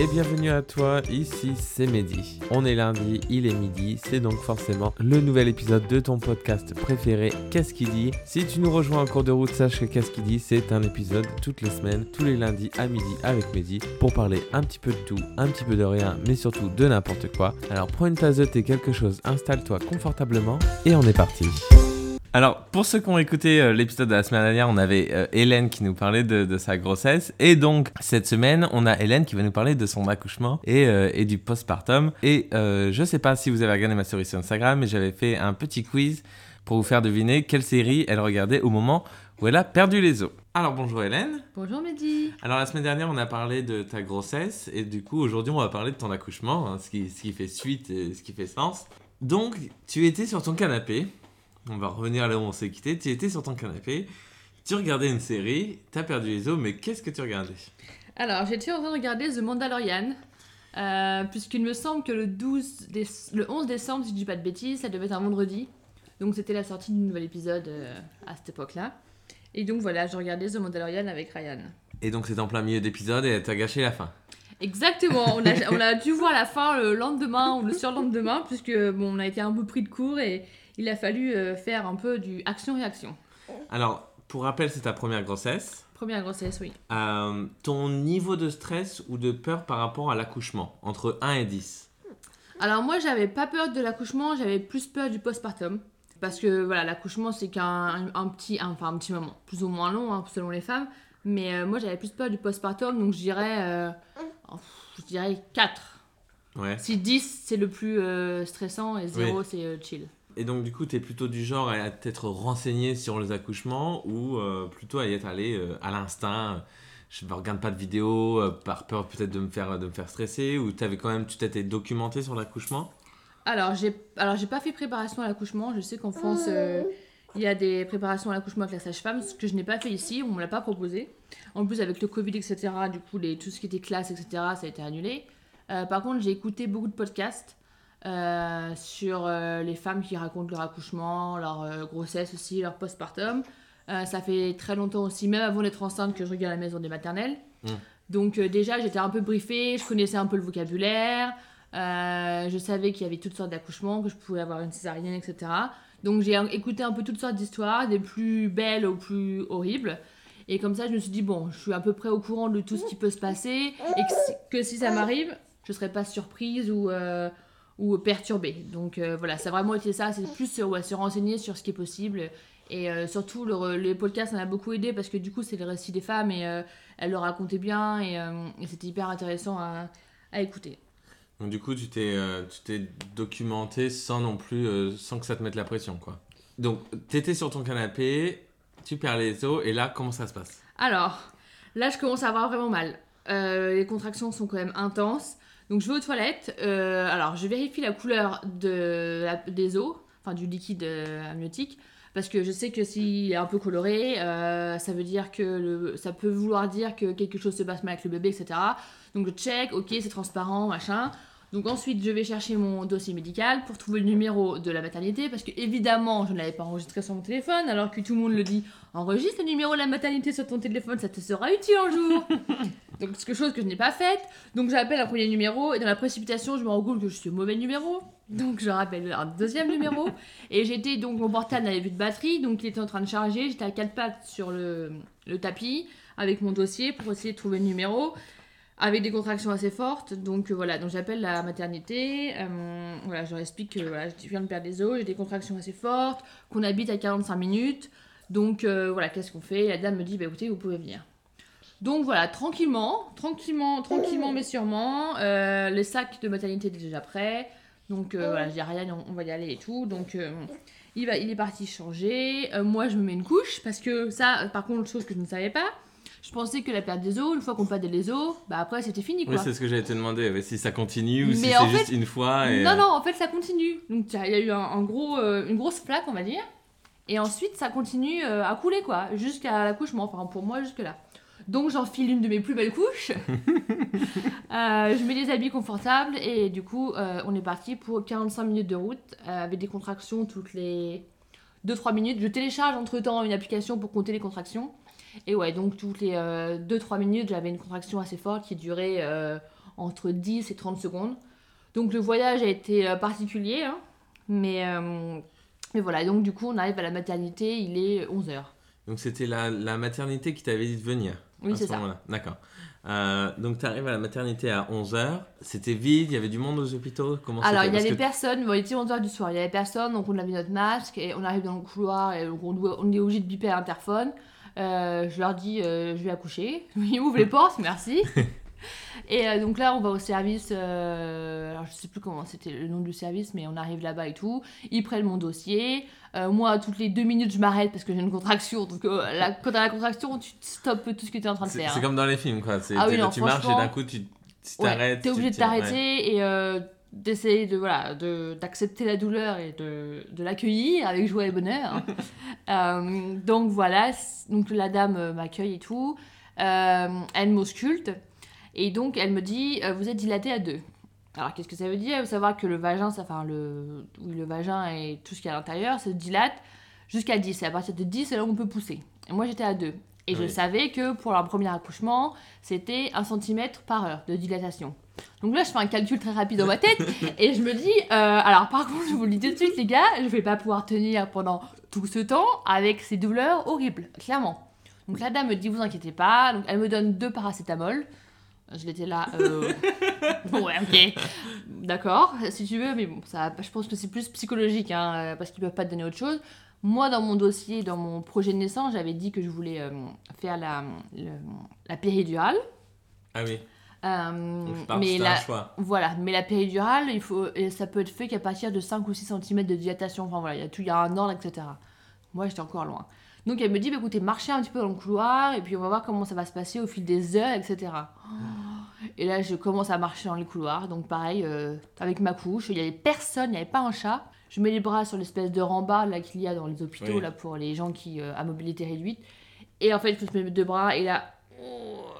et bienvenue à toi, ici c'est Mehdi. On est lundi, il est midi, c'est donc forcément le nouvel épisode de ton podcast préféré, Qu'est-ce qui dit? Si tu nous rejoins en cours de route, sache que Qu'est-ce qui dit, c'est un épisode toutes les semaines, tous les lundis à midi avec Mehdi, pour parler un petit peu de tout, un petit peu de rien, mais surtout de n'importe quoi. Alors prends une tasse de thé, quelque chose, installe-toi confortablement, et on est parti. Alors, pour ceux qui ont écouté euh, l'épisode de la semaine dernière, on avait euh, Hélène qui nous parlait de, sa grossesse. Et donc, cette semaine, on a Hélène qui va nous parler de son accouchement et, euh, et du postpartum. Et je sais pas si vous avez regardé ma story sur Instagram, mais j'avais fait un petit quiz pour vous faire deviner quelle série elle regardait au moment où elle a perdu les os. Alors, bonjour Hélène. Bonjour Mehdi. Alors, la semaine dernière, on a parlé de ta grossesse. Et du coup, aujourd'hui, on va parler de ton accouchement, hein, ce, qui, ce qui fait suite et ce qui fait sens. Donc, tu étais sur ton canapé on va revenir là où on s'est quitté. Tu étais sur ton canapé, tu regardais une série, tu as perdu les os, mais qu'est-ce que tu regardais? Alors, j'étais en train de regarder The Mandalorian. Euh, puisqu'il me semble que le, 12 le 11 décembre, si je dis pas de bêtises, ça devait être un vendredi. Donc c'était la sortie du nouvel épisode euh, à cette époque-là. Et donc voilà, je regardais The Mandalorian avec Ryan. Et donc c'est en plein milieu d'épisode et t'as gâché la fin. Exactement, on a, on a dû voir la fin le lendemain ou le surlendemain, puisque bon, on a été un peu pris de court et il a fallu euh, faire un peu du action-réaction. Alors, pour rappel, c'est ta première grossesse. Première grossesse, oui. Euh, ton niveau de stress ou de peur par rapport à l'accouchement, entre 1 et 10 Alors moi, j'avais pas peur de l'accouchement, j'avais plus peur du postpartum. Parce que voilà, l'accouchement, c'est qu'un un, petit, enfin, un petit moment, plus ou moins long, hein, selon les femmes. Mais euh, moi, j'avais plus peur du postpartum, donc je dirais, je dirais 4. Ouais. Si 10, c'est le plus stressant et 0, c'est chill. Et donc, du coup, tu es plutôt du genre à t'être renseigné sur les accouchements ou euh, plutôt à y être allé euh, à l'instinct Je ne regarde pas de vidéos euh, par peur peut-être de, me faire, de me faire stresser ou avais quand même, tu t'étais documenté sur l'accouchement? Alors, j'ai alors pas fait préparation à l'accouchement. Je sais qu'en France, il y a des préparations à l'accouchement avec la sage-femme, ce que je n'ai pas fait ici, on me l'a pas proposé. En plus, avec le Covid, etc., du coup, tout ce qui était classe, etc., ça a été annulé. par contre, j'ai écouté beaucoup de podcasts. Euh, sur euh, les femmes qui racontent leur accouchement, leur euh, grossesse aussi, leur postpartum. ça fait très longtemps aussi, même avant d'être enceinte, que je regarde la maison des maternelles. Mm. Donc déjà, j'étais un peu briefée, je connaissais un peu le vocabulaire, je savais qu'il y avait toutes sortes d'accouchements, que je pouvais avoir une césarienne, etc. Donc j'ai écouté un peu toutes sortes d'histoires, des plus belles aux plus horribles. Et comme ça, je me suis dit, bon, je suis à peu près au courant de tout ce qui peut se passer, et que si, ça m'arrive, je ne serais pas surprise ou ou perturbé. Donc euh, voilà, ça a vraiment été ça, c'est plus ouais, se renseigner sur ce qui est possible. Et euh, surtout, le, les podcasts, ça m'a beaucoup aidé parce que du coup, c'est le récit des femmes et euh, elles le racontaient bien et, c'était hyper intéressant à, à, écouter. Donc du coup, tu t'es, tu t'es documenté sans non plus, sans que ça te mette la pression, quoi. Donc, tu étais sur ton canapé, tu perds les os et là, comment ça se passe? Alors, là, je commence à avoir vraiment mal. les contractions sont quand même intenses. Donc je vais aux toilettes. Euh, alors je vérifie la couleur de des os, enfin du liquide euh, amniotique, parce que je sais que s'il est un peu coloré, euh, ça veut dire que le, ça peut vouloir dire que quelque chose se passe mal avec le bébé, etc. Donc je check, ok, c'est transparent, machin. Donc ensuite, je vais chercher mon dossier médical pour trouver le numéro de la maternité parce que évidemment, je ne l'avais pas enregistré sur mon téléphone alors que tout le monde le dit enregistre le numéro de la maternité sur ton téléphone, ça te sera utile un jour. Donc c'est quelque chose que je n'ai pas fait. Donc j'appelle un premier numéro et dans la précipitation, je me rends compte que je suis au mauvais numéro. Donc je rappelle un deuxième numéro et j'étais donc mon portable n'avait plus de batterie donc il était en train de charger, j'étais à quatre pattes sur le, le tapis avec mon dossier pour essayer de trouver le numéro avec des contractions assez fortes. Donc euh, voilà, donc j'appelle la maternité. Euh, voilà, je leur explique que voilà, je viens de perdre des os, j'ai des contractions assez fortes, qu'on habite à 45 minutes. Donc euh, voilà, qu'est-ce qu'on fait? La dame me dit bah écoutez, vous pouvez venir. Donc voilà, tranquillement, tranquillement, tranquillement mais sûrement, les sacs de maternité étaient déjà prêts. Donc voilà, je dis Ryan, on, va y aller et tout. Donc il, va, il est parti changer. moi, je me mets une couche parce que ça, par contre, chose que je ne savais pas, je pensais que la perte des os, une fois qu'on perdait les os, bah après c'était fini quoi. Oui, c'est ce que j'allais te demander, si ça continue ou si c'est juste une fois. Et... Non, non, en fait ça continue. Donc il y a eu un, gros, euh, une grosse flaque, on va dire. Et ensuite ça continue euh, à couler quoi, jusqu'à l'accouchement, enfin pour moi jusque là. Donc j'enfile une de mes plus belles couches. Euh, je mets des habits confortables et du coup on est parti pour 45 minutes de route avec des contractions toutes les 2-3 minutes. Je télécharge entre temps une application pour compter les contractions. Et ouais, donc toutes les 2-3 euh, minutes, j'avais une contraction assez forte qui durait euh, entre 10 et 30 secondes. Donc le voyage a été euh, particulier, hein. mais, mais voilà, donc du coup on arrive à la maternité, il est 11h. Donc c'était la, la maternité qui t'avait dit de venir Oui, c'est ce ça. D'accord. Euh, donc tu arrives à la maternité à 11h. C'était vide, il y avait du monde aux hôpitaux Comment Alors, il y avait que- personne, bon, il était 11h du soir, il y avait personne, donc on avait notre masque, et on arrive dans le couloir, et on, on est obligé de biper à l'interphone. Euh, je leur dis, euh, je vais accoucher. Ils ouvrent les portes, merci. Et euh, donc là, on va au service, alors je sais plus comment c'était le nom du service, mais on arrive là-bas et tout. Ils prennent mon dossier. Moi, toutes les deux minutes, je m'arrête parce que j'ai une contraction. Donc, la, quand t'as la contraction, tu stoppes tout ce que tu es en train de faire. c'est comme dans les films, quoi. Ah oui, non, tu marches et d'un coup tu tu Ouais, t'arrêtes. T'es obligé de ouais. t'arrêter et d'essayer de voilà de d'accepter la douleur et de, de l'accueillir avec joie et bonheur. Euh, donc voilà, donc la dame euh, m'accueille et tout. Euh, elle m'ausculte et donc elle me dit euh, vous êtes dilaté à deux. Alors qu'est-ce que ça veut dire? Il faut savoir que le vagin, ça, enfin le, oui, le vagin et tout ce qu'il y a à l'intérieur se dilate jusqu'à 10. Et à partir de 10, c'est là où on peut pousser. Et moi j'étais à 2. Et je savais que pour un premier accouchement, c'était 1 cm par heure de dilatation. Donc là, je fais un calcul très rapide dans ma tête et je me dis, euh, alors par contre, je vous le dis tout de suite, les gars, je vais pas pouvoir tenir pendant tout ce temps avec ces douleurs horribles, clairement. Donc la dame me dit, vous inquiétez pas, donc elle me donne deux paracétamol. Je l'étais là, euh... bon, ouais, ok, d'accord, si tu veux, mais bon, ça, je pense que c'est plus psychologique, hein, euh, parce qu'ils peuvent pas te donner autre chose. Moi, dans mon dossier, dans mon projet de naissance, j'avais dit que je voulais euh, faire la, le- la péridurale. Ah oui. Euh, Donc, mais la, un choix. voilà, mais la péridurale, il faut, et ça peut être fait qu'à partir de 5 ou 6 cm de dilatation. Enfin voilà, il y a tout, il y a un ordre, etc. Moi, j'étais encore loin. Donc elle me dit, bah, écoutez, marchez un petit peu dans le couloir, et puis on va voir comment ça va se passer au fil des heures, etc. Et là, je commence à marcher dans les couloirs. Donc pareil, euh, avec ma couche, il n'y avait personne, il n'y avait pas un chat. Je mets les bras sur l'espèce de rembarre là qu'il y a dans les hôpitaux Oui. là pour les gens qui euh, à mobilité réduite. Et en fait, je mets mes deux bras et là,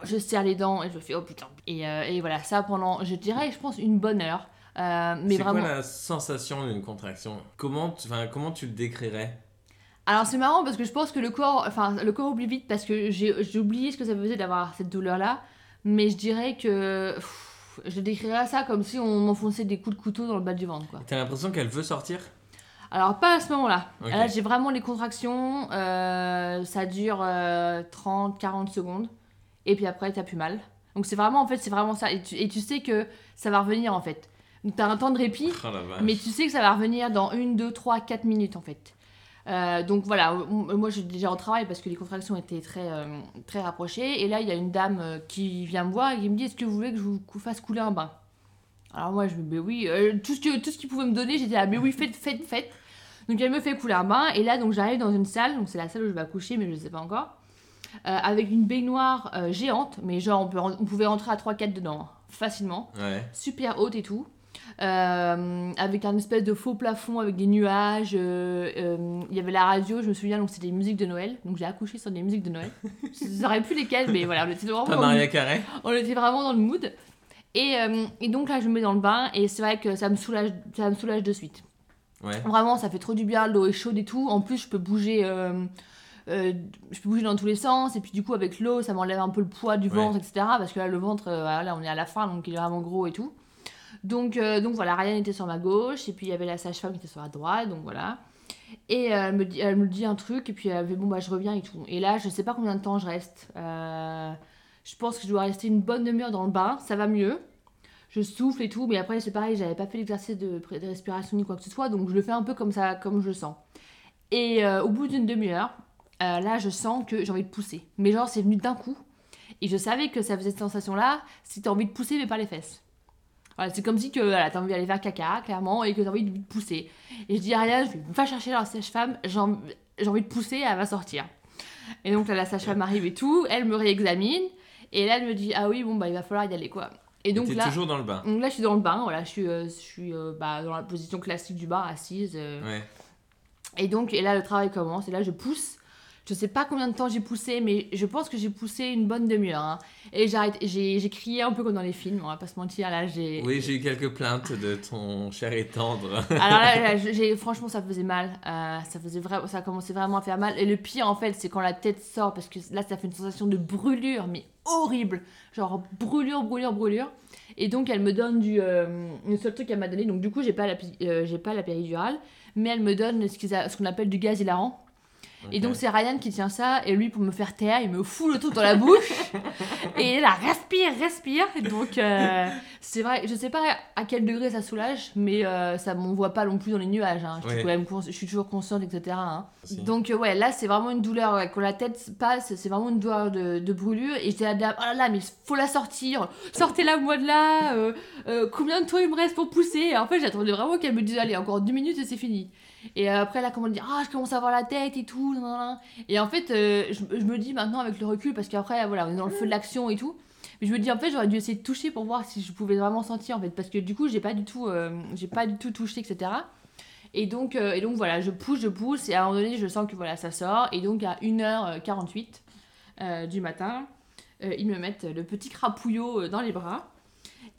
je serre les dents et je fais oh putain. Et, euh, et voilà, ça pendant, je dirais, je pense une bonne heure. Euh, mais C'est vraiment. quoi la sensation d'une contraction? Comment tu, comment tu le décrirais? Alors c'est marrant parce que je pense que le corps, enfin le corps oublie vite parce que j'ai oublié ce que ça faisait d'avoir cette douleur là. Mais je dirais que pff, je décrirais ça comme si on m'enfonçait des coups de couteau dans le bas du ventre quoi. T'as l'impression qu'elle veut sortir? Alors pas à ce moment-là. Là j'ai vraiment les contractions, euh, ça dure 30-40 secondes et puis après t'as plus mal. Donc c'est vraiment en fait c'est vraiment ça et tu, et tu sais que ça va revenir en fait. Donc t'as un temps de répit. Oh. Mais tu sais que ça va revenir dans 1, 2, 3, 4 minutes en fait. Euh, donc voilà, moi j'ai déjà au travail parce que les contractions étaient très, euh, très rapprochées. Et là, il y a une dame euh, qui vient me voir et qui me dit Est-ce que vous voulez que je vous fasse couler un bain? Alors moi, je me dis Mais oui, euh, tout ce que- tout ce qu'il pouvait me donner, j'étais là Mais oui, faites, faites, faites. Donc elle me fait couler un bain. Et là, donc j'arrive dans une salle, donc c'est la salle où je vais accoucher, mais je ne sais pas encore. Euh, avec une baignoire euh, géante, mais genre on, peut, ren- on pouvait rentrer à 3-4 dedans, hein, facilement Ouais. super haute et tout. Euh, avec un espèce de faux plafond avec des nuages. euh, euh, Il y avait la radio, je me souviens, donc c'était des musiques de Noël. Donc j'ai accouché sur des musiques de Noël. je saurais plus lesquelles, mais voilà, on était vraiment, dans le, Carré on était vraiment dans le mood. Et, et donc là, je me mets dans le bain et c'est vrai que ça me soulage, ça me soulage de suite. Ouais. Vraiment, ça fait trop du bien, l'eau est chaude et tout. En plus, je peux bouger. Euh, je peux bouger dans tous les sens et puis du coup avec l'eau ça m'enlève un peu le poids du Ouais. ventre etc parce que là le ventre euh, voilà, on est à la fin donc il est vraiment gros et tout. Donc euh, donc voilà Ryan était sur ma gauche et puis il y avait la sage-femme qui était sur la droite donc voilà. Et elle me dit elle me dit un truc et puis elle me dit bon bah je reviens et tout. Et là je sais pas combien de temps je reste. Je pense que je dois rester une bonne demi-heure dans le bain ça va mieux. Je souffle et tout, mais après c'est pareil, j'avais pas fait l'exercice de, respiration ni quoi que ce soit, donc je le fais un peu comme ça, comme je le sens. Et euh, au bout d'une demi-heure, euh, là je sens que j'ai envie de pousser. Mais genre c'est venu d'un coup, et je savais que ça faisait cette sensation-là, si t'as envie de pousser mais pas les fesses. Voilà, c'est comme si que voilà, t'as envie d'aller faire caca, clairement, et que t'as envie de pousser. Et je dis à Ariane, va chercher la sage-femme, j'ai envie de pousser, elle va sortir. Et donc là la sage-femme arrive et tout, elle me réexamine, et là elle me dit, ah oui, bon bah il va falloir y aller quoi. Et donc là... toujours dans le bain. Donc là, je suis dans le bain, voilà, je suis, euh, je suis euh, bah, dans la position classique du bain, assise. Ouais. Et donc, et là, le travail commence, et là, je pousse. Je sais pas combien de temps j'ai poussé, mais je pense que j'ai poussé une bonne demi-heure. hein. Et j'arrête, j'ai crié un peu comme dans les films, on va pas se mentir. Là, j'ai. Oui, j'ai eu quelques plaintes de ton cher et tendre. Alors là, franchement, ça faisait mal. Euh, ça faisait ça commençait vraiment à faire mal. Et le pire, en fait, c'est quand la tête sort, parce que là, ça fait une sensation de brûlure, mais horrible. Genre brûlure, brûlure, brûlure. Et donc, elle me donne du. euh, le seul truc qu'elle m'a donné, donc du coup, j'ai pas la, euh, j'ai pas la péridurale, mais elle me donne ce qu'on appelle du gaz hilarant. Et donc, c'est Ryan qui tient ça, et lui, pour me faire taire, il me fout le truc dans la bouche. et il est là, respire, respire. Donc, euh, c'est vrai, je sais pas à quel degré ça soulage, mais euh, ça m'envoie pas non plus dans les nuages. hein. Je, suis Ouais. quand même cons- je suis toujours consciente, etc. hein. Donc, euh, ouais, là, c'est vraiment une douleur. ouais, quand la tête passe, c'est vraiment une douleur de, de brûlure. Et j'étais là, oh là là, mais faut la sortir. Sortez-la, moi de là. euh, combien de temps il me reste pour pousser? Et En fait, j'attendais vraiment qu'elle me dise, allez, encore deux minutes et c'est fini. Et euh, après, là, comment dire, ah, je commence à avoir la tête et tout. Et en fait, euh, je, je me dis maintenant avec le recul, parce qu'après, voilà, on est dans le feu de l'action et tout. Mais je me dis, en fait, j'aurais dû essayer de toucher pour voir si je pouvais vraiment sentir, en fait. Parce que du coup, j'ai pas du tout, euh, pas du tout touché, etc. Et donc, et donc voilà, je pousse, je pousse, et à un moment donné, je sens que voilà, ça sort. Et donc, à 1h48 euh, du matin, ils me mettent le petit crapouillot dans les bras.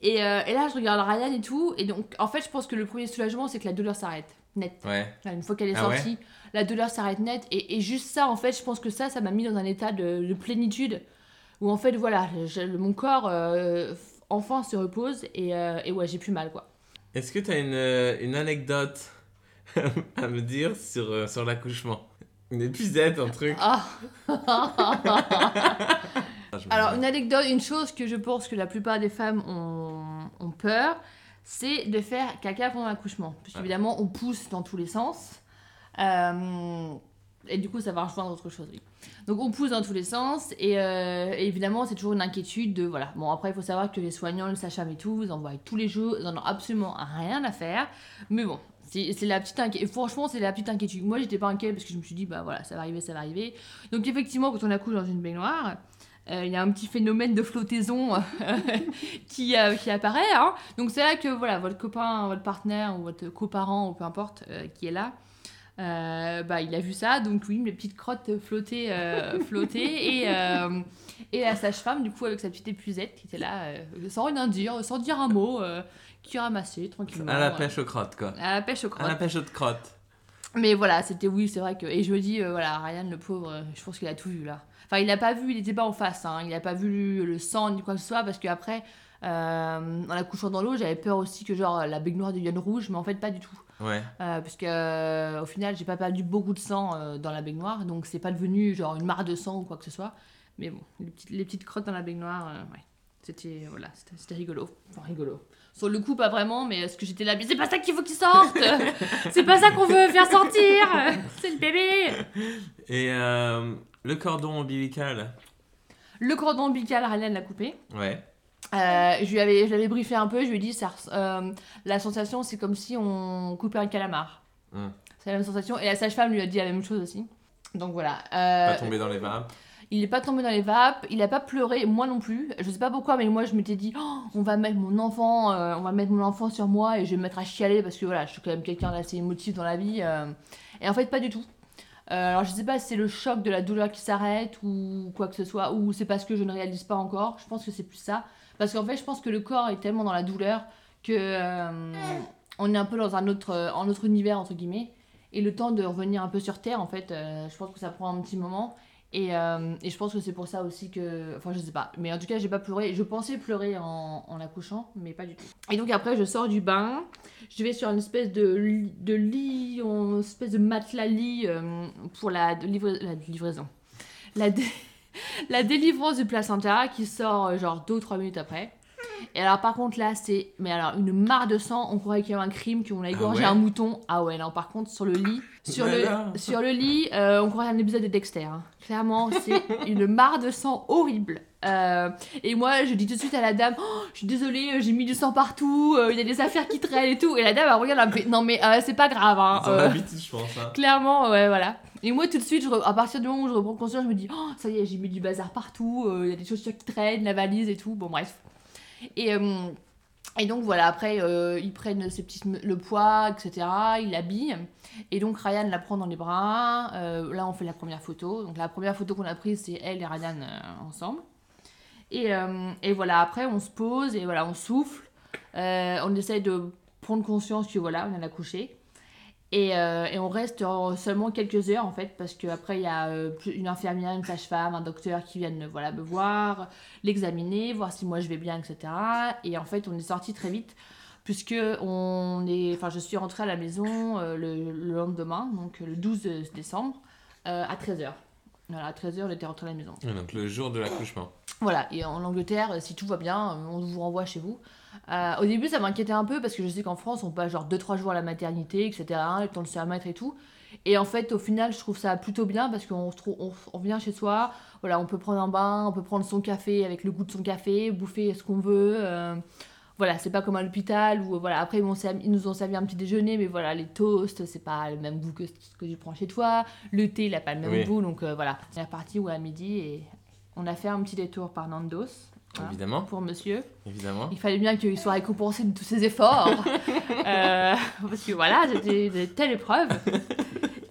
Et, et là, je regarde Ryan et tout. Et donc, en fait, je pense que le premier soulagement, c'est que la douleur s'arrête, net. Ouais. Une fois qu'elle est Ah ouais sortie, la douleur s'arrête net. Et, et juste ça, en fait, je pense que ça, ça m'a mis dans un état de, de plénitude. Où en fait, voilà, je- mon corps, euh, enfin, se repose. Et, euh, et ouais, j'ai plus mal, quoi. Est-ce que tu as une, euh, une anecdote à me dire sur, euh, sur l'accouchement? Une épisode, un truc? Ah Alors, une anecdote, une chose que je pense que la plupart des femmes ont, ont peur, c'est de faire caca pendant l'accouchement. Parce qu'évidemment, on pousse dans tous les sens. Euh, et du coup, ça va rejoindre autre chose, oui. Donc, on pousse dans tous les sens. Et, euh, et évidemment, c'est toujours une inquiétude de. Voilà. Bon, après, il faut savoir que les soignants, le sage-femme et tout, ils en tous les jours. Ils en ont absolument rien à faire. Mais bon. C'est la petite inquiétude. Franchement, c'est la petite inquiétude. Moi, j'étais pas inquiète parce que je me suis dit, bah voilà, ça va arriver, ça va arriver. Donc, effectivement, quand on accouche dans une baignoire, il y a un petit phénomène de flottaison euh, qui, euh, qui apparaît. hein. Donc c'est là que voilà, votre copain, votre partenaire ou votre coparent ou peu importe euh, qui est là, euh, bah, il a vu ça. Donc oui, mes petites crottes flottaient, euh, flottaient et, euh, et la sage-femme, du coup, avec sa petite épuisette qui était là, euh, sans rien dire, sans dire un mot, euh, qui ramassait tranquillement. À la euh, pêche aux crottes, quoi. à la pêche aux À crottes. la pêche aux crottes. Mais voilà, c'était oui, c'est vrai que. Et je me dis, euh, voilà, Ryan, le pauvre, euh, je pense qu'il a tout vu là. Enfin, il n'a pas vu, il n'était pas en face, hein, il n'a pas vu le sang ni quoi que ce soit, parce qu'après, euh, en accouchant dans l'eau, j'avais peur aussi que genre la baignoire devienne rouge, mais en fait, pas du tout. Ouais. Euh, parce que euh, au final, j'ai pas perdu beaucoup de sang euh, dans la baignoire, donc c'est pas devenu genre une mare de sang ou quoi que ce soit. Mais bon, les petites, les petites crottes dans la baignoire, euh, ouais. C'était voilà, c'était rigolo. Enfin, rigolo. Sur le coup, pas vraiment, mais est-ce que j'étais là Mais c'est pas ça qu'il faut qu'il sorte C'est pas ça qu'on veut faire sortir C'est le bébé Et euh, le cordon ombilical Le cordon ombilical, Ryan l'a coupé. Ouais. Euh, je lui avais, je l'avais briefé un peu, je lui ai dit ça, euh, la sensation c'est comme si on coupait un calamar. Hmm. C'est la même sensation. Et la sage-femme lui a dit la même chose aussi. Donc voilà. Euh, Pas tombé dans les vapes. Il n'est pas tombé dans les vapes, il n'a pas pleuré, moi non plus. Je sais pas pourquoi, mais moi je m'étais dit, Oh, on va mettre mon enfant, euh, on va mettre mon enfant sur moi et je vais me mettre à chialer parce que voilà, je suis quand même quelqu'un d'assez émotif dans la vie. euh. Et en fait, pas du tout. Euh, alors je sais pas si c'est le choc de la douleur qui s'arrête ou quoi que ce soit, ou c'est parce que je ne réalise pas encore. Je pense que c'est plus ça. Parce qu'en fait, je pense que le corps est tellement dans la douleur que euh, on est un peu dans un autre, un autre univers entre guillemets. Et le temps de revenir un peu sur terre, en fait, euh, je pense que ça prend un petit moment. Et, euh, et je pense que c'est pour ça aussi que. Enfin, je sais pas. Mais en tout cas, j'ai pas pleuré. Je pensais pleurer en, en accouchant, mais pas du tout. Et donc après, je sors du bain. Je vais sur une espèce de, de lit, une espèce de matelas lit euh, pour la, livra- livraison. La, la délivrance du placenta qui sort genre 2 ou 3 minutes après. Et alors, par contre, là, c'est. Mais alors, une mare de sang. On croirait qu'il y a eu un crime, qu'on a égorgé ouais un mouton. Ah ouais, non, par contre, sur le lit. Sur, le, Voilà. sur le lit, euh, on croirait un épisode de Dexter. hein. Clairement, c'est une mare de sang horrible. Euh, et moi, je dis tout de suite à la dame Oh, Je suis désolée, euh, j'ai mis du sang partout, euh, il y a des affaires qui traînent et tout. Et la dame, elle regarde, elle Non, mais euh, c'est pas grave. Hein, l'habitude, je pense. Hein. Clairement, ouais, voilà. Et moi, tout de suite, je re- à partir du moment où je reprends conscience, je me dis, oh, ça y est, j'ai mis du bazar partout, il y a des chaussures qui traînent, la valise et tout, bon, bref. Et, euh, Et donc voilà, après, euh, ils prennent ses petits, le poids, etc. Ils l'habillent. Et donc Ryan la prend dans les bras. Euh, là, on fait la première photo. Donc la première photo qu'on a prise, c'est elle et Ryan ensemble. Et, et voilà, après, on se pose et voilà, on souffle. On essaye de prendre conscience que voilà, on a accouché. Et, euh, et on reste en seulement quelques heures en fait, parce qu'après il y a euh, une infirmière, une sage-femme, un docteur qui viennent voilà, me voir, l'examiner, voir si moi je vais bien, etc. Et en fait, on est sorti très vite, puisque on est, enfin, je suis rentrée à la maison euh, le, le lendemain, donc le 12 décembre, euh, à 13h. Voilà, à 13h, on était rentré à la maison. Donc le jour de l'accouchement. Voilà, et en Angleterre, si tout va bien, euh, on vous renvoie chez vous. Euh, au début, ça m'inquiétait un peu parce que je sais qu'en France, on passe genre 2-3 jours à la maternité, etc., le temps de se remettre et tout. Et en fait, au final, je trouve ça plutôt bien parce qu'on on, on vient chez soi, voilà, on peut prendre un bain, on peut prendre son café avec le goût de son café, bouffer ce qu'on veut. euh, voilà, c'est pas comme à l'hôpital où voilà, après ils, nous ont servi un petit déjeuner, mais voilà, les toasts, c'est pas le même goût que ce que tu prends chez toi. Le thé, il a pas le même Oui. goût, donc euh, voilà. On est reparti ouais, à midi et on a fait un petit détour par Nandos. Voilà, Évidemment, pour monsieur. évidemment. Il fallait bien qu'il soit récompensé de tous ses efforts. Euh, parce que voilà, c'était telle épreuve.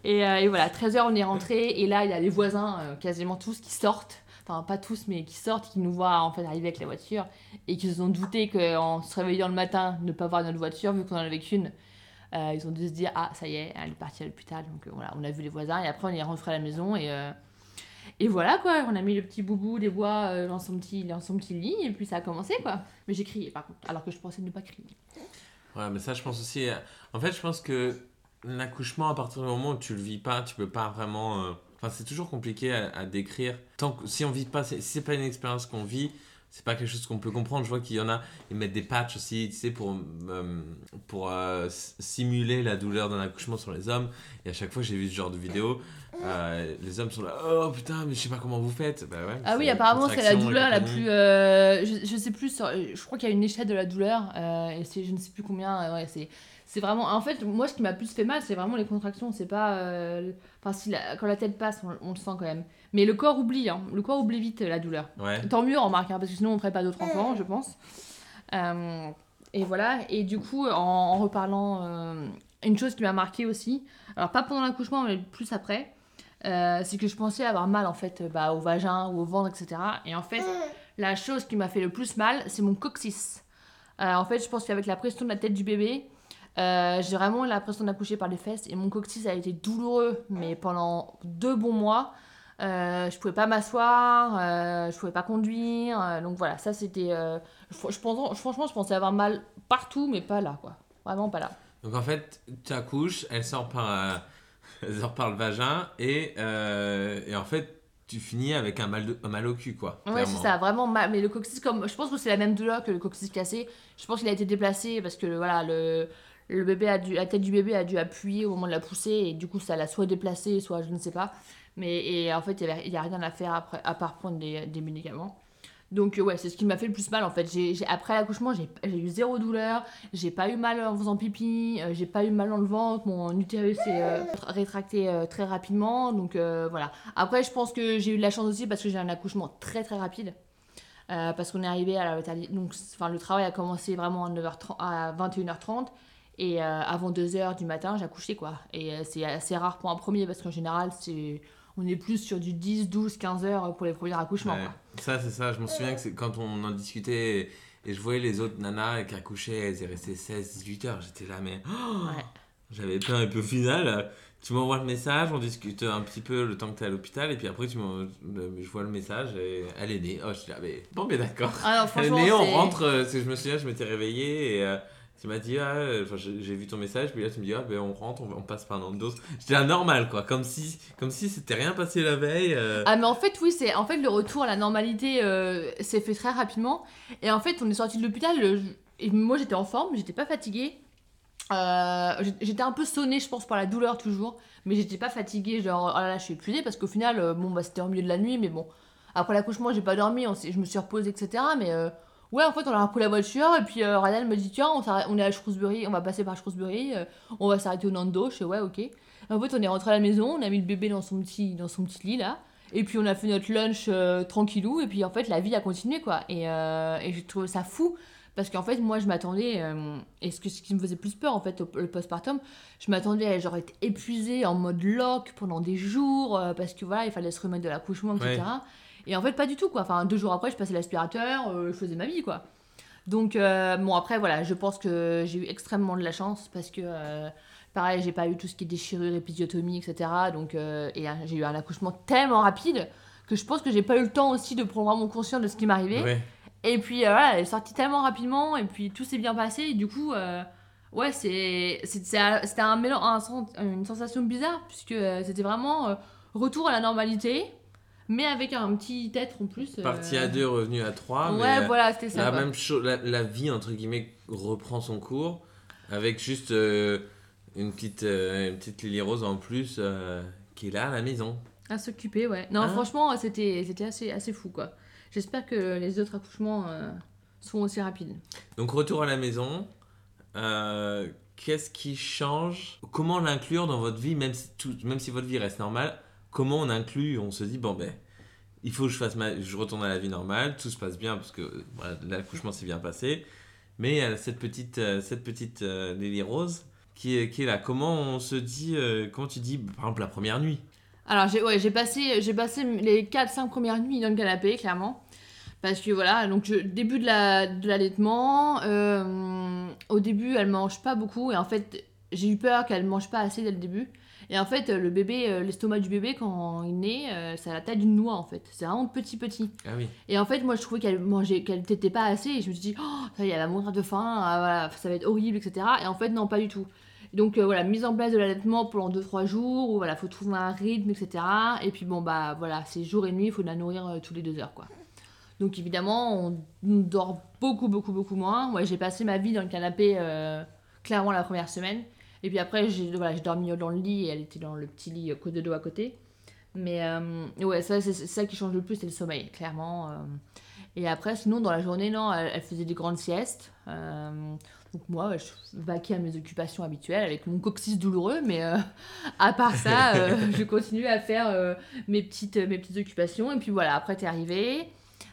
Et, euh, et voilà, 13h, on est rentré. Et là, il y a les voisins, euh, quasiment tous, qui sortent. Enfin, pas tous, mais qui sortent, qui nous voient en fait arriver avec la voiture. Et qui se sont doutés qu'en se réveillant le matin, ne pas voir notre voiture, vu qu'on en avait qu'une. ils ont dû se dire, ah, ça y est, elle est partie à l'hôpital. Donc voilà, on a vu les voisins. Et après, on est rentré à la maison. Et, et voilà, quoi. On a mis le petit boubou des bois euh, dans, son petit, dans son petit lit. Et puis ça a commencé, quoi. Mais j'ai crié, par contre, alors que je pensais ne pas crier. Ouais, mais ça, je pense aussi. euh, En fait, je pense que l'accouchement, à partir du moment où tu le vis pas, tu peux pas vraiment. euh, Enfin, c'est toujours compliqué à, décrire. Tant que si on vit pas, si c'est pas une expérience qu'on vit, c'est pas quelque chose qu'on peut comprendre. Je vois qu'il y en a, ils mettent des patchs aussi, tu sais, pour euh, pour euh, simuler la douleur d'un accouchement sur les hommes. Et à chaque fois, j'ai vu ce genre de vidéo. euh, les hommes sont là, oh putain, mais je sais pas comment vous faites. Bah ouais, Ah oui, apparemment, c'est la douleur la plus. je, je sais plus, je crois qu'il y a une échelle de la douleur, et c'est je ne sais plus combien. ouais, c'est. C'est vraiment. En fait, moi, ce qui m'a plus fait mal, c'est vraiment les contractions. C'est pas. euh, Enfin, si la- quand la tête passe, on, on le sent quand même. Mais le corps oublie, hein. Le corps oublie vite euh, la douleur. Ouais. Tant mieux, on remarque, hein, parce que sinon, on ferait pas d'autres enfants, je pense. Euh, et voilà. Et du coup, en, en reparlant, euh, une chose qui m'a marqué aussi, alors pas pendant l'accouchement, mais plus après, c'est que je pensais avoir mal en fait bah, au vagin ou au ventre, etc. Et en fait, la chose qui m'a fait le plus mal, c'est mon coccyx. En fait, je pense qu'avec la pression de la tête du bébé, euh, j'ai vraiment l'impression d'accoucher par les fesses et mon coccyx a été douloureux, mais pendant deux bons mois. Euh, je pouvais pas m'asseoir, euh, je pouvais pas conduire, donc voilà, ça c'était. je, je pense- franchement, je pensais avoir mal partout, mais pas là, quoi. Vraiment pas là. Donc en fait, tu accouches, elle sort par, elle sort par le vagin et, et en fait, tu finis avec un mal, de, un mal au cul, quoi. Ouais, c'est ça, vraiment mal. Mais le coccyx, comme je pense que c'est la même douleur que le coccyx cassé. Je pense qu'il a été déplacé parce que voilà, le, le bébé a dû, la tête du bébé a dû appuyer au moment de la pousser et du coup, ça l'a soit déplacé, soit je ne sais pas. Mais et en fait, il n'y a rien à faire après, à part prendre des, des médicaments. Donc euh, ouais, c'est ce qui m'a fait le plus mal en fait. J'ai, après l'accouchement, j'ai, eu zéro douleur, j'ai pas eu mal en faisant pipi, euh, j'ai pas eu mal dans le ventre, mon utérus s'est euh, rétracté très rapidement. Donc voilà. Après, je pense que j'ai eu de la chance aussi parce que j'ai un accouchement très très rapide. Parce qu'on est arrivé à la. Donc, enfin, le travail a commencé vraiment à, 9h30, à 21h30. Et euh, avant 2h du matin, j'accouchais quoi. Et euh, c'est assez rare pour un premier parce qu'en général, c'est on est plus sur du 10, 12, 15 heures pour les premiers accouchements. Ouais. quoi. Ça, c'est ça. Je me souviens que quand on en discutait et, je voyais les autres nanas qui accouchaient, elles étaient restées 16, 18 heures. J'étais là, mais oh, Ouais. j'avais peur. Et puis au final, tu m'envoies le message, on discute un petit peu le temps que tu es à l'hôpital. Et puis après, tu m'en- je vois le message et elle est née. Oh, je suis là, mais bon, mais d'accord. Ah Elle est née, on rentre. euh, c'est- je me souviens, je m'étais réveillé et. euh, tu m'as dit, ah, euh, j'ai vu ton message, puis là tu me dis, ah, ben on rentre, on, passe par Nandos. J'étais là, normal, quoi, comme si comme si c'était rien passé la veille. euh. Ah mais en fait oui c'est en fait le retour à la normalité euh, s'est fait très rapidement et en fait on est sorti de l'hôpital moi j'étais en forme j'étais pas fatiguée j'étais un peu sonnée je pense par la douleur toujours mais j'étais pas fatiguée genre oh là là je suis épuisée parce qu'au final bon bah c'était au milieu de la nuit mais bon après l'accouchement j'ai pas dormi je me suis reposée etc mais ouais en fait on a repris la voiture et puis euh, me dit tiens on, est à Shrewsbury on va passer par Shrewsbury euh, on va s'arrêter au Nando je fais ouais ok en fait on est rentré à la maison on a mis le bébé dans son petit dans son petit lit là et puis on a fait notre lunch euh, tranquillou, et puis en fait la vie a continué quoi. Et, euh, et j'ai trouvé ça fou Parce qu'en fait, moi, je m'attendais, et ce, que, ce qui me faisait plus peur, en fait, le postpartum, je m'attendais à genre être épuisée en mode lock pendant des jours, parce que voilà, il fallait se remettre de l'accouchement, etc. Et en fait, pas du tout, quoi. Enfin, deux jours après, je passais l'aspirateur, euh, je faisais ma vie, quoi. Donc, bon, après, voilà, je pense que j'ai eu extrêmement de la chance, parce que, pareil, j'ai pas eu tout ce qui est déchirure, épisiotomie, etc. Donc, et j'ai eu un accouchement tellement rapide que je pense que j'ai pas eu le temps aussi de prendre vraiment conscience de ce qui m'arrivait. Ouais. Et puis euh, voilà, elle est sortie tellement rapidement et puis tout s'est bien passé. Et du coup, euh, ouais, c'est, c'était un mélange, une sensation bizarre puisque euh, c'était vraiment retour à la normalité. Mais avec un petit être en plus. Parti à deux, revenu à trois. Ouais, voilà, c'était ça. La, même chose, la, vie, entre guillemets, reprend son cours avec juste une, petite, une petite Lily Rose en plus qui est là à la maison. À s'occuper, ouais. Non, hein franchement, c'était, c'était assez, assez fou, quoi. J'espère que les autres accouchements euh, sont aussi rapides. Donc retour à la maison. Euh, qu'est-ce qui change? Comment l'inclure dans votre vie, même si, tout, même si votre vie reste normale? Comment on inclut On se dit, bon ben, il faut que je, fasse ma, je retourne à la vie normale, tout se passe bien parce que l'accouchement s'est bien passé. Mais il cette petite, euh, cette petite Lily Rose qui est, qui est là. Comment on se dit, comment tu dis, par exemple, la première nuit? Alors, j'ai ouais, passé, passé les 4-5 premières nuits dans le canapé, clairement. Parce que voilà, donc je, début de l'allaitement, la, de euh, au début elle mange pas beaucoup et en fait j'ai eu peur qu'elle mange pas assez dès le début. Et en fait le bébé, euh, l'estomac du bébé quand il naît, euh, c'est à la taille d'une noix en fait. C'est vraiment petit petit. Ah oui. Et en fait moi je trouvais qu'elle mangeait, qu'elle t'était pas assez et je me suis dit, oh, ça y est, elle va mourir de faim, ah, voilà, ça va être horrible, etc. Et en fait non, pas du tout. Donc euh, voilà, mise en place de l'allaitement pendant 2-3 jours, où voilà, faut trouver un rythme, etc. Et puis bon, bah voilà, c'est jour et nuit, il faut la nourrir euh, tous les 2 heures, quoi. Donc évidemment, on dort beaucoup, beaucoup, beaucoup moins. Moi, j'ai passé ma vie dans le canapé, euh, clairement, la première semaine. Et puis après, j'ai voilà, dormi dans le lit et elle était dans le petit lit côte de dos à côté. Mais ouais, ça, c'est ça qui change le plus, c'est le sommeil, clairement. Et après, sinon, dans la journée, non, elle, elle faisait des grandes siestes. Donc moi, je vaquais à mes occupations habituelles avec mon coccyx douloureux, mais euh, à part ça, euh, je continue à faire euh, mes, petites, mes petites occupations. Et puis voilà, après, t'es arrivé.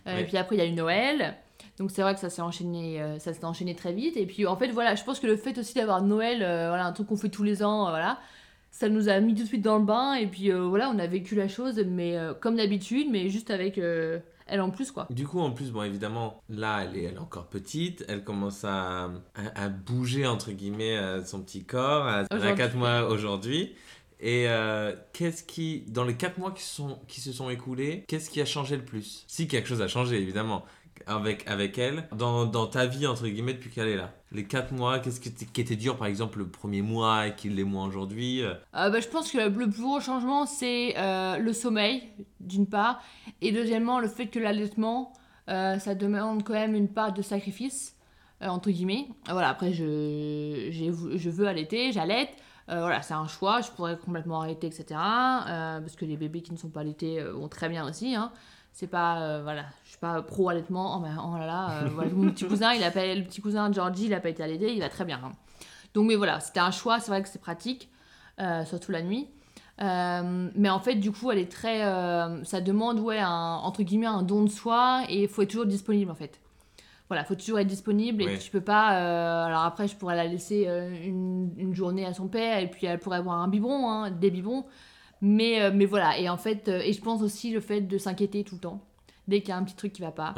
Et puis après, il y a eu Noël. Donc c'est vrai que ça s'est enchaîné, ça s'est enchaîné très vite. Et puis en fait, voilà, je pense que le fait aussi d'avoir Noël, voilà, un truc qu'on fait tous les ans, voilà, ça nous a mis tout de suite dans le bain. Et puis voilà, on a vécu la chose, mais comme d'habitude, mais juste avec elle en plus quoi. Du coup en plus bon évidemment là elle est, elle est encore petite, elle commence à, à, bouger entre guillemets euh, son petit corps, à, à 4 mois aujourd'hui. Et euh, qu'est-ce qui, dans les 4 mois qui, sont, qui se sont écoulés, qu'est-ce qui a changé le plus? Si quelque chose a changé évidemment avec, avec elle dans, dans ta vie, entre guillemets, depuis qu'elle est là Les 4 mois, qu'est-ce qui, qui était dur, par exemple, le premier mois et qui l'est moins aujourd'hui euh? Euh, bah, Je pense que le plus gros changement, c'est euh, le sommeil, d'une part, et deuxièmement, le fait que l'allaitement, ça demande quand même une part de sacrifice, entre guillemets. Voilà, après, je, je veux allaiter, j'allaite. voilà, c'est un choix, je pourrais complètement arrêter, etc. parce que les bébés qui ne sont pas allaités vont très bien aussi. Hein c'est pas euh, voilà je suis pas pro allaitement oh, ben, oh là là euh, mon petit cousin il appelle le petit cousin Georgie il a pas été allaité il va très bien hein. donc mais voilà c'était un choix c'est vrai que c'est pratique euh, surtout la nuit. Mais en fait du coup elle est très ça demande ouais un, entre guillemets un don de soi et il faut être toujours disponible en fait. Voilà faut toujours être disponible et tu peux pas alors après je pourrais la laisser une, une, journée à son père et puis elle pourrait avoir un biberon hein, des biberons mais, euh, mais voilà, et en fait, euh, et je pense aussi le fait de s'inquiéter tout le temps. Dès qu'il y a un petit truc qui va pas.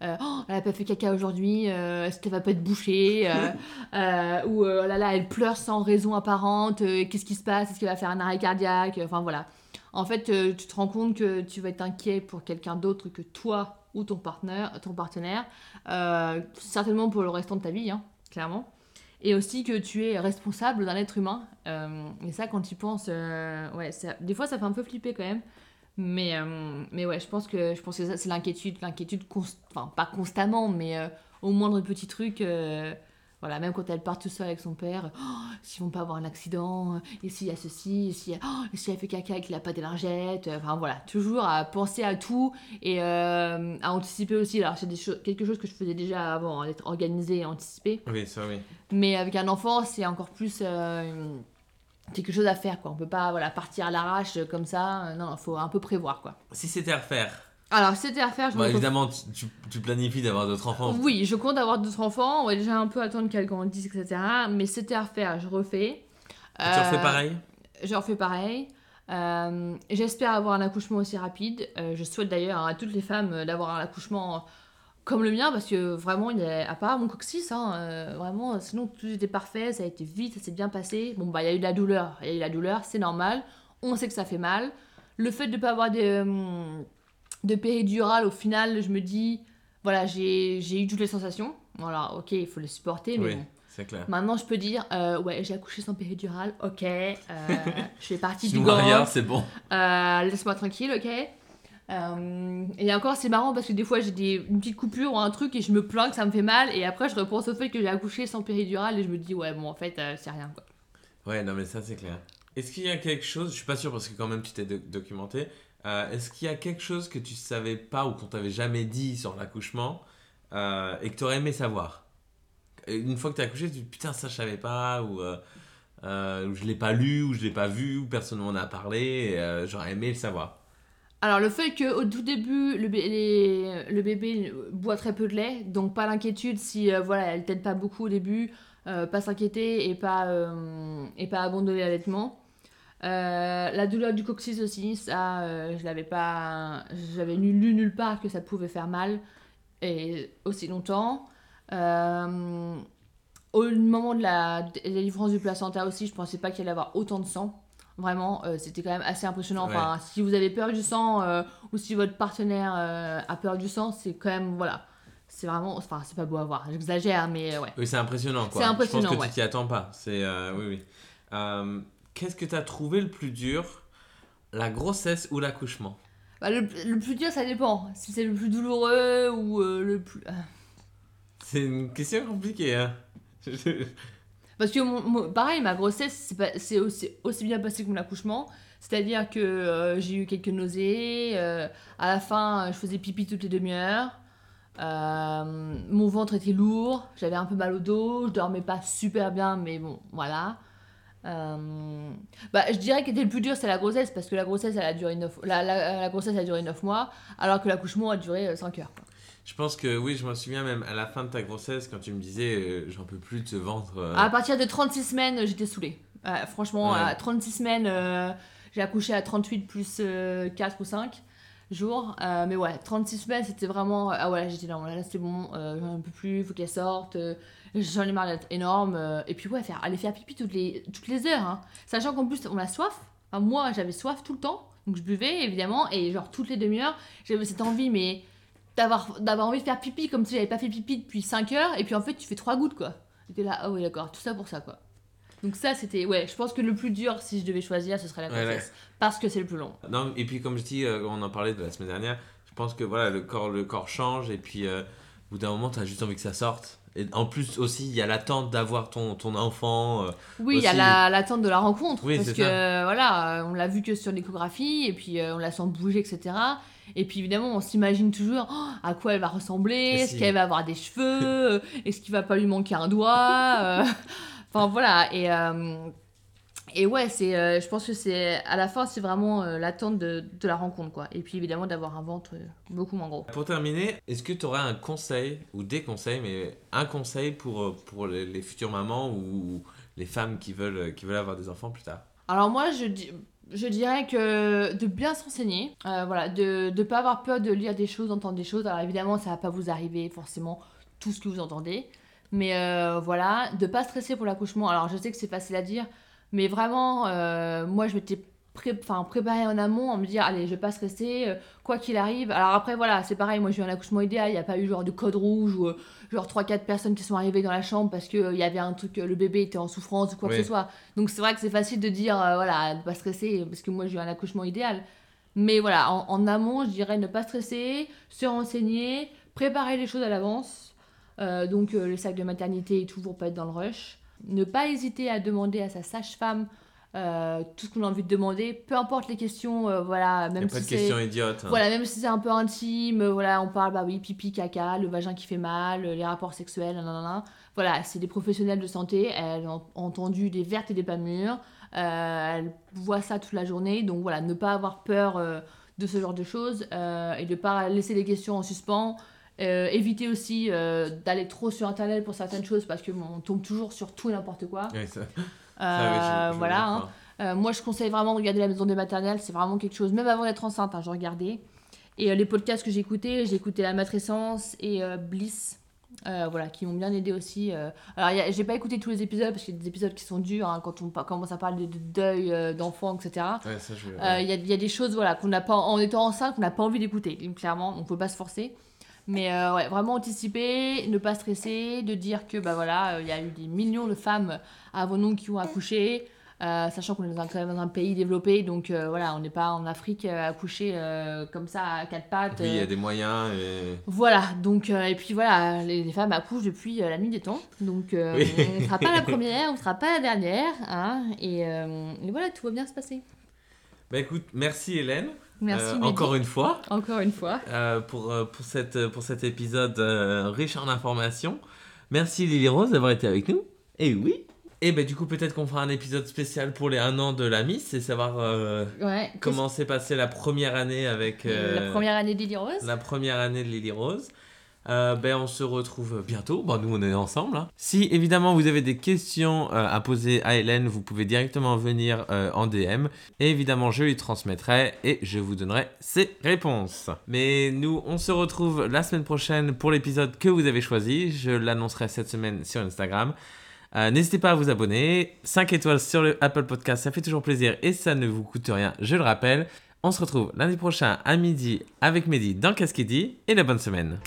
Euh, oh, elle a pas fait caca aujourd'hui, est-ce qu'elle va pas être bouchée Ou oh là là, elle pleure sans raison apparente, qu'est-ce qui se passe Est-ce qu'elle va faire un arrêt cardiaque Enfin voilà. En fait, tu te rends compte que tu vas être inquiet pour quelqu'un d'autre que toi ou ton partenaire, ton partenaire certainement pour le restant de ta vie, hein, clairement et aussi que tu es responsable d'un être humain. Euh, et ça, quand tu penses, euh, ouais, des fois ça fait un peu flipper quand même. Mais, euh, mais ouais, je pense que, je pense que ça, c'est l'inquiétude, l'inquiétude, enfin pas constamment, mais au moindre petit truc. Voilà, même quand elle part tout seule avec son père, oh, s'ils vont pas avoir un accident, et s'il y a ceci, et si, oh, si elle fait caca et qu'il a pas d'élargette, enfin voilà, toujours à penser à tout et euh, à anticiper aussi. Alors c'est quelque chose que je faisais déjà avant, hein, d'être organisé et anticipé. Oui, ça oui. Mais avec un enfant, c'est encore plus euh, quelque chose à faire, quoi. On peut pas voilà, partir à l'arrache comme ça, non, il faut un peu prévoir, quoi. Si c'était à refaire, Alors, c'était à refaire. Je Bah, me évidemment, tu, tu- planifies d'avoir d'autres enfants. Oui, je compte avoir d'autres enfants. On va déjà un peu attendre qu'elles grandissent, etc. Mais c'était à refaire, je refais. Tu refais Euh, pareil? Je refais pareil. Euh, J'espère avoir un accouchement aussi rapide. Euh, je souhaite d'ailleurs à toutes les femmes euh, d'avoir un accouchement comme le mien parce que vraiment, il est, à part mon coccyx, hein, euh, vraiment, sinon tout était parfait, ça a été vite, ça s'est bien passé. Bon, bah, il y a eu de la douleur, il y a eu de la douleur, c'est normal. On sait que ça fait mal. Le fait de ne pas avoir de, euh, de péridurale, au final, je me dis, voilà, j'ai eu toutes les sensations. Voilà, ok, il faut les supporter, mais Oui, bon. c'est clair. Maintenant, je peux dire, euh, ouais, j'ai accouché sans péridurale, ok. euh, je fais partie du gang. rien, c'est bon. Euh, Laisse-moi tranquille, ok. Et encore, c'est marrant parce que des fois j'ai des, une petite coupure ou un truc et je me plains que ça me fait mal. Et après, je repense au fait que j'ai accouché sans péridurale et je me dis, ouais, bon, en fait, c'est rien quoi. Ouais, non, mais ça, c'est clair. Est-ce qu'il y a quelque chose, je suis pas sûr parce que quand même tu t'es doc- documenté, euh, est-ce qu'il y a quelque chose que tu savais pas ou qu'on t'avait jamais dit sur l'accouchement euh, et que tu aurais aimé savoir? Une fois que tu as accouché, tu te dis putain, ça je savais pas, ou, euh, euh, je l'ai pas lu, ou je l'ai pas vu, ou personne m'en a parlé, j'aurais aimé le savoir. Alors, le fait qu'au tout début, le, bébé boit très peu de lait, donc pas d'inquiétude si voilà, elle t'aide pas beaucoup au début, pas s'inquiéter et pas, et pas abandonner l'allaitement. Euh, la douleur du coccyx aussi, ça, euh, je l'avais pas, j'avais lu nulle part que ça pouvait faire mal et aussi longtemps. Euh, au moment de la, délivrance du placenta aussi, je pensais pas qu'il allait avoir autant de sang. Vraiment, c'était quand même assez impressionnant. Ouais. Enfin, si vous avez peur du sang ou si votre partenaire a peur du sang, c'est quand même voilà, c'est vraiment, enfin, c'est pas beau à voir. J'exagère, mais ouais. Oui, c'est impressionnant quoi. C'est impressionnant, Je pense que ouais. tu t'y attends pas. C'est, euh, oui, oui. Euh, Qu'est-ce que tu as trouvé le plus dur? La grossesse ou l'accouchement? Bah, le, le plus dur, ça dépend. Si c'est le plus douloureux ou euh, le plus. euh, C'est une question compliquée, hein. Parce que, mon, mon- pareil, ma grossesse, c'est aussi, aussi bien passé que mon accouchement. C'est-à-dire que euh, j'ai eu quelques nausées. euh, à la fin, je faisais pipi toutes les demi-heures. mon ventre était lourd. J'avais un peu mal au dos. Je dormais pas super bien, mais bon, voilà. Euh, bah, je dirais que le plus dur, c'est la grossesse. Parce que la grossesse, elle a duré 9, la, la, la grossesse a duré 9 mois. Alors que l'accouchement a duré 5 heures. quoi. Je pense que oui, je me souviens même à la fin de ta grossesse quand tu me disais euh, j'en peux plus de ce ventre. euh, À partir de 36 semaines, j'étais saoulée. Euh, franchement, Ouais. à 36 semaines, euh, j'ai accouché à 38 plus euh, 4 ou 5 jours. Euh, mais ouais, 36 semaines, c'était vraiment. Ah ouais, j'étais là, là c'est bon, euh, j'en peux plus, faut qu'elle sorte. euh, J'en ai marre d'être énorme. euh, et puis ouais, faire, aller faire pipi toutes les, toutes les heures. hein. Sachant qu'en plus, on a soif. Enfin, moi, j'avais soif tout le temps. Donc je buvais, évidemment. Et genre, toutes les demi-heures, j'avais cette envie, mais d'avoir d'avoir envie de faire pipi comme si j'avais pas fait pipi depuis 5 heures. Et puis en fait, tu fais 3 gouttes, quoi. J'étais là, ah ouais, d'accord, tout ça pour ça, quoi. Donc ça, c'était, ouais, je pense que le plus dur, si je devais choisir, ce serait la Ouais, grossesse. Parce que c'est le plus long. Non, et puis comme je dis, euh, on en parlait de la semaine dernière, je pense que voilà, le corps, le corps change et puis euh, au bout d'un moment, tu as juste envie que ça sorte. Et en plus aussi, il y a l'attente d'avoir ton, ton enfant. euh, Oui, il y a la- l'attente de la rencontre. Oui, parce c'est que, ça. euh, voilà, euh, on l'a vu que sur l'échographie, et puis euh, on la sent bouger, etc. Et puis évidemment, on s'imagine toujours oh, à quoi elle va ressembler, est-ce qu'elle va avoir des cheveux, est-ce qu'il va pas lui manquer un doigt. Enfin voilà, et, et ouais, c'est, euh, je pense que c'est à la fin, c'est vraiment euh, l'attente de, de la rencontre, quoi. Et puis évidemment, d'avoir un ventre euh, beaucoup moins gros. Pour terminer, est-ce que tu aurais un conseil, ou des conseils, mais un conseil pour, pour les, les futures mamans ou les femmes qui veulent, qui veulent avoir des enfants plus tard? Alors moi, je, je dirais que de bien s'enseigner, voilà, de ne pas avoir peur de lire des choses, d'entendre des choses. Alors évidemment, ça va pas vous arriver forcément tout ce que vous entendez, mais voilà, de pas stresser pour l'accouchement. Alors je sais que c'est facile à dire, mais vraiment, euh, moi je m'étais pré préparée en amont en me dire, allez, je vais pas stresser, euh, quoi qu'il arrive. Alors après, voilà, c'est pareil, moi j'ai eu un accouchement idéal, il n'y a pas eu genre de code rouge ou euh, genre 3-4 personnes qui sont arrivées dans la chambre parce qu'il y avait un truc, euh, le bébé était en souffrance ou quoi Oui. que ce soit. Donc c'est vrai que c'est facile de dire, euh, voilà, ne pas stresser, parce que moi j'ai eu un accouchement idéal. Mais voilà, en, en amont, je dirais ne pas stresser, se renseigner, préparer les choses à l'avance. Euh, donc euh, le sac de maternité et tout pour pas être dans le rush. Ne pas hésiter à demander à sa sage-femme euh, tout ce qu'on a envie de demander, peu importe les questions, euh, voilà, même a pas si de c'est... questions idiotes. hein. Voilà, même si c'est un peu intime, euh, voilà, on parle, bah oui, pipi, caca, le vagin qui fait mal, euh, les rapports sexuels, nanana. Voilà, c'est des professionnels de santé, elles ont entendu des vertes et des pas mûres, euh, elles voient ça toute la journée, donc voilà, ne pas avoir peur de ce genre de choses et de pas laisser les questions en suspens. Euh, éviter aussi euh, d'aller trop sur internet pour certaines choses parce que bon, on tombe toujours sur tout et n'importe quoi. Ça- Euh, ça, oui, je- je voilà. hein. Euh, moi, je conseille vraiment de regarder la maison des maternelles. C'est vraiment quelque chose, même avant d'être enceinte, hein, je regardais. Et les podcasts que j'ai écoutés, j'ai écouté La Matrescence et Bliss. euh, voilà, qui m'ont bien aidé aussi. euh. Alors, j'ai pas écouté tous les épisodes parce qu'il y a des épisodes qui sont durs hein, quand on commence à parler de, de deuil euh, d'enfants, etc. Ouais, Il y, a, y a des choses voilà, qu'on n'a pas, en étant enceinte, qu'on n'a pas envie d'écouter, clairement, on peut pas se forcer. Mais euh, ouais, vraiment anticiper, ne pas stresser, de dire que bah voilà, euh, il y a eu des millions de femmes avant nous qui ont accouché, euh, sachant qu'on est dans un, quand même dans un pays développé, donc voilà, on n'est pas en Afrique accouché euh, comme ça à quatre pattes. Oui, il y a des moyens. Et... Voilà, donc, et puis voilà, les, les femmes accouchent depuis la nuit des temps. Donc, Oui. on ne sera pas la première, on ne sera pas la dernière. Hein, et, et voilà, tout va bien se passer. Bah écoute, merci Hélène. Merci. Euh, encore une fois. Encore une fois. euh, pour, euh, pour, cette, pour cet épisode euh, riche en informations. Merci Lily Rose d'avoir été avec nous. Et oui. Et ben du coup, peut-être qu'on fera un épisode spécial pour les 1 an de la Miss et savoir Ouais. comment s'est passée la première année avec La première année d'Ily Rose. la première année de Lily Rose. Euh, ben, on se retrouve bientôt. Nous, on est ensemble. hein. Si évidemment vous avez des questions euh, à poser à Hélène, vous pouvez directement venir euh, en DM. Et évidemment, je lui transmettrai et je vous donnerai ses réponses. Mais nous, on se retrouve la semaine prochaine pour l'épisode que vous avez choisi. Je l'annoncerai cette semaine sur Instagram. N'hésitez pas à vous abonner. 5 étoiles sur le Apple Podcast, ça fait toujours plaisir et ça ne vous coûte rien, je le rappelle. On se retrouve lundi prochain à midi avec Mehdi dans Qu'est-ce et la bonne semaine.